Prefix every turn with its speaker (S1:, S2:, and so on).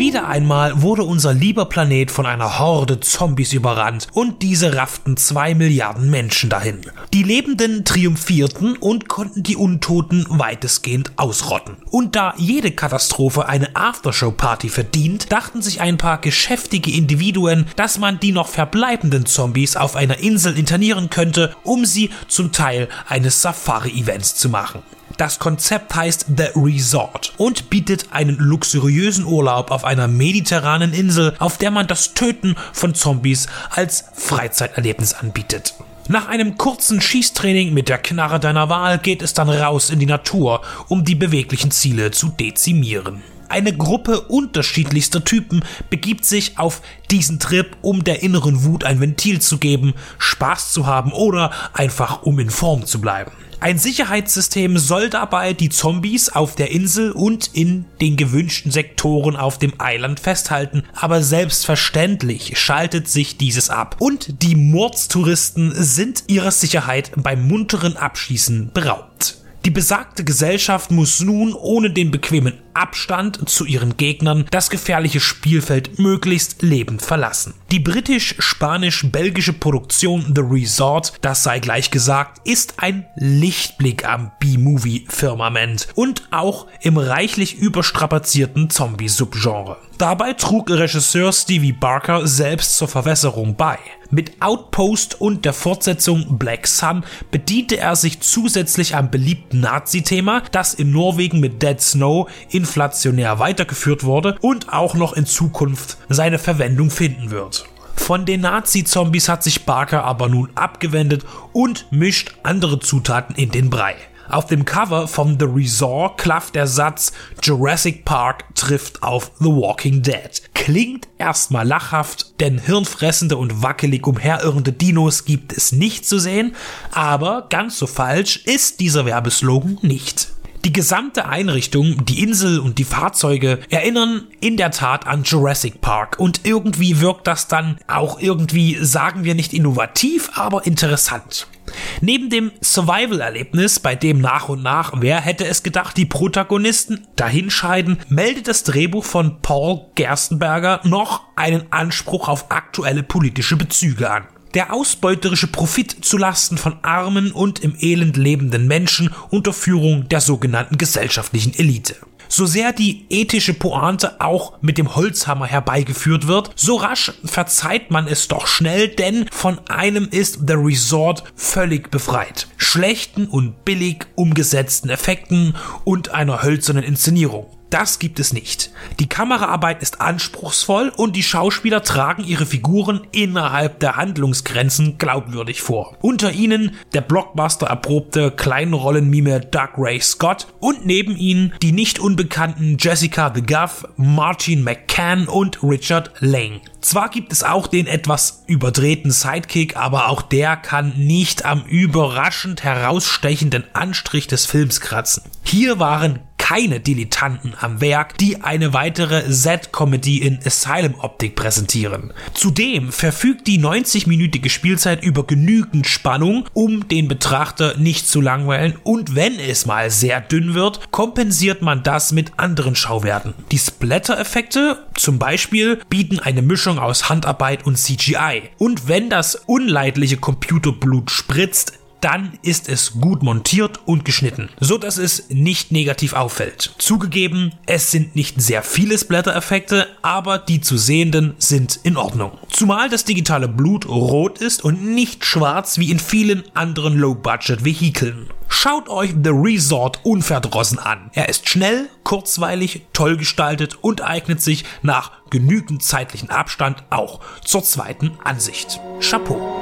S1: Wieder einmal wurde unser lieber Planet von einer Horde Zombies überrannt und diese rafften zwei Milliarden Menschen dahin. Die Lebenden triumphierten und konnten die Untoten weitestgehend ausrotten. Und da jede Katastrophe eine Aftershow-Party verdient, dachten sich ein paar geschäftige Individuen, dass man die noch verbleibenden Zombies auf einer Insel internieren könnte, um sie zum Teil eines Safari-Events zu machen. Das Konzept heißt The Resort und bietet einen luxuriösen Urlaub auf einer mediterranen Insel, auf der man das Töten von Zombies als Freizeiterlebnis anbietet. Nach einem kurzen Schießtraining mit der Knarre deiner Wahl geht es dann raus in die Natur, um die beweglichen Ziele zu dezimieren. Eine Gruppe unterschiedlichster Typen begibt sich auf diesen Trip, um der inneren Wut ein Ventil zu geben, Spaß zu haben oder einfach um in Form zu bleiben. Ein Sicherheitssystem soll dabei die Zombies auf der Insel und in den gewünschten Sektoren auf dem Eiland festhalten, aber selbstverständlich schaltet sich dieses ab und die Mordstouristen sind ihrer Sicherheit beim munteren Abschießen beraubt. Die besagte Gesellschaft muss nun ohne den bequemen Abstand zu ihren Gegnern das gefährliche Spielfeld möglichst lebend verlassen. Die britisch-spanisch-belgische Produktion The Resort, das sei gleich gesagt, ist ein Lichtblick am B-Movie-Firmament und auch im reichlich überstrapazierten Zombie-Subgenre. Dabei trug Regisseur Stevie Barker selbst zur Verwässerung bei. Mit Outpost und der Fortsetzung Black Sun bediente er sich zusätzlich am beliebten Nazi-Thema, das in Norwegen mit Dead Snow inflationär weitergeführt wurde und auch noch in Zukunft seine Verwendung finden wird. Von den Nazi-Zombies hat sich Barker aber nun abgewendet und mischt andere Zutaten in den Brei. Auf dem Cover von The Resort klafft der Satz Jurassic Park trifft auf The Walking Dead. Klingt erstmal lachhaft, denn hirnfressende und wackelig umherirrende Dinos gibt es nicht zu sehen, aber ganz so falsch ist dieser Werbeslogan nicht. Die gesamte Einrichtung, die Insel und die Fahrzeuge erinnern in der Tat an Jurassic Park und irgendwie wirkt das dann auch irgendwie, sagen wir nicht innovativ, aber interessant. Neben dem Survival-Erlebnis, bei dem nach und nach, wer hätte es gedacht, die Protagonisten dahinscheiden, meldet das Drehbuch von Paul Gerstenberger noch einen Anspruch auf aktuelle politische Bezüge an der ausbeuterische Profit zu Lasten von armen und im Elend lebenden Menschen unter Führung der sogenannten gesellschaftlichen Elite. So sehr die ethische Pointe auch mit dem Holzhammer herbeigeführt wird, so rasch verzeiht man es doch schnell, denn von einem ist The Resort völlig befreit. Schlechten und billig umgesetzten Effekten und einer hölzernen Inszenierung. Das gibt es nicht. Die Kameraarbeit ist anspruchsvoll und die Schauspieler tragen ihre Figuren innerhalb der Handlungsgrenzen glaubwürdig vor. Unter ihnen der Blockbuster erprobte Kleinrollenmime Doug Ray Scott und neben ihnen die nicht unbekannten Jessica the Guff, Martin McCann und Richard Lang. Zwar gibt es auch den etwas überdrehten Sidekick, aber auch der kann nicht am überraschend herausstechenden Anstrich des Films kratzen. Hier waren keine Dilettanten am Werk, die eine weitere Z-Comedy in Asylum-Optik präsentieren. Zudem verfügt die 90-minütige Spielzeit über genügend Spannung, um den Betrachter nicht zu langweilen und wenn es mal sehr dünn wird, kompensiert man das mit anderen Schauwerten. Die Splatter-Effekte zum Beispiel bieten eine Mischung aus Handarbeit und CGI. Und wenn das unleidliche Computerblut spritzt, dann ist es gut montiert und geschnitten, so dass es nicht negativ auffällt. Zugegeben, es sind nicht sehr viele Splatter-Effekte, aber die zu sehenden sind in Ordnung. Zumal das digitale Blut rot ist und nicht schwarz wie in vielen anderen Low-Budget-Vehikeln. Schaut euch The Resort unverdrossen an. Er ist schnell, kurzweilig, toll gestaltet und eignet sich nach genügend zeitlichen Abstand auch zur zweiten Ansicht. Chapeau.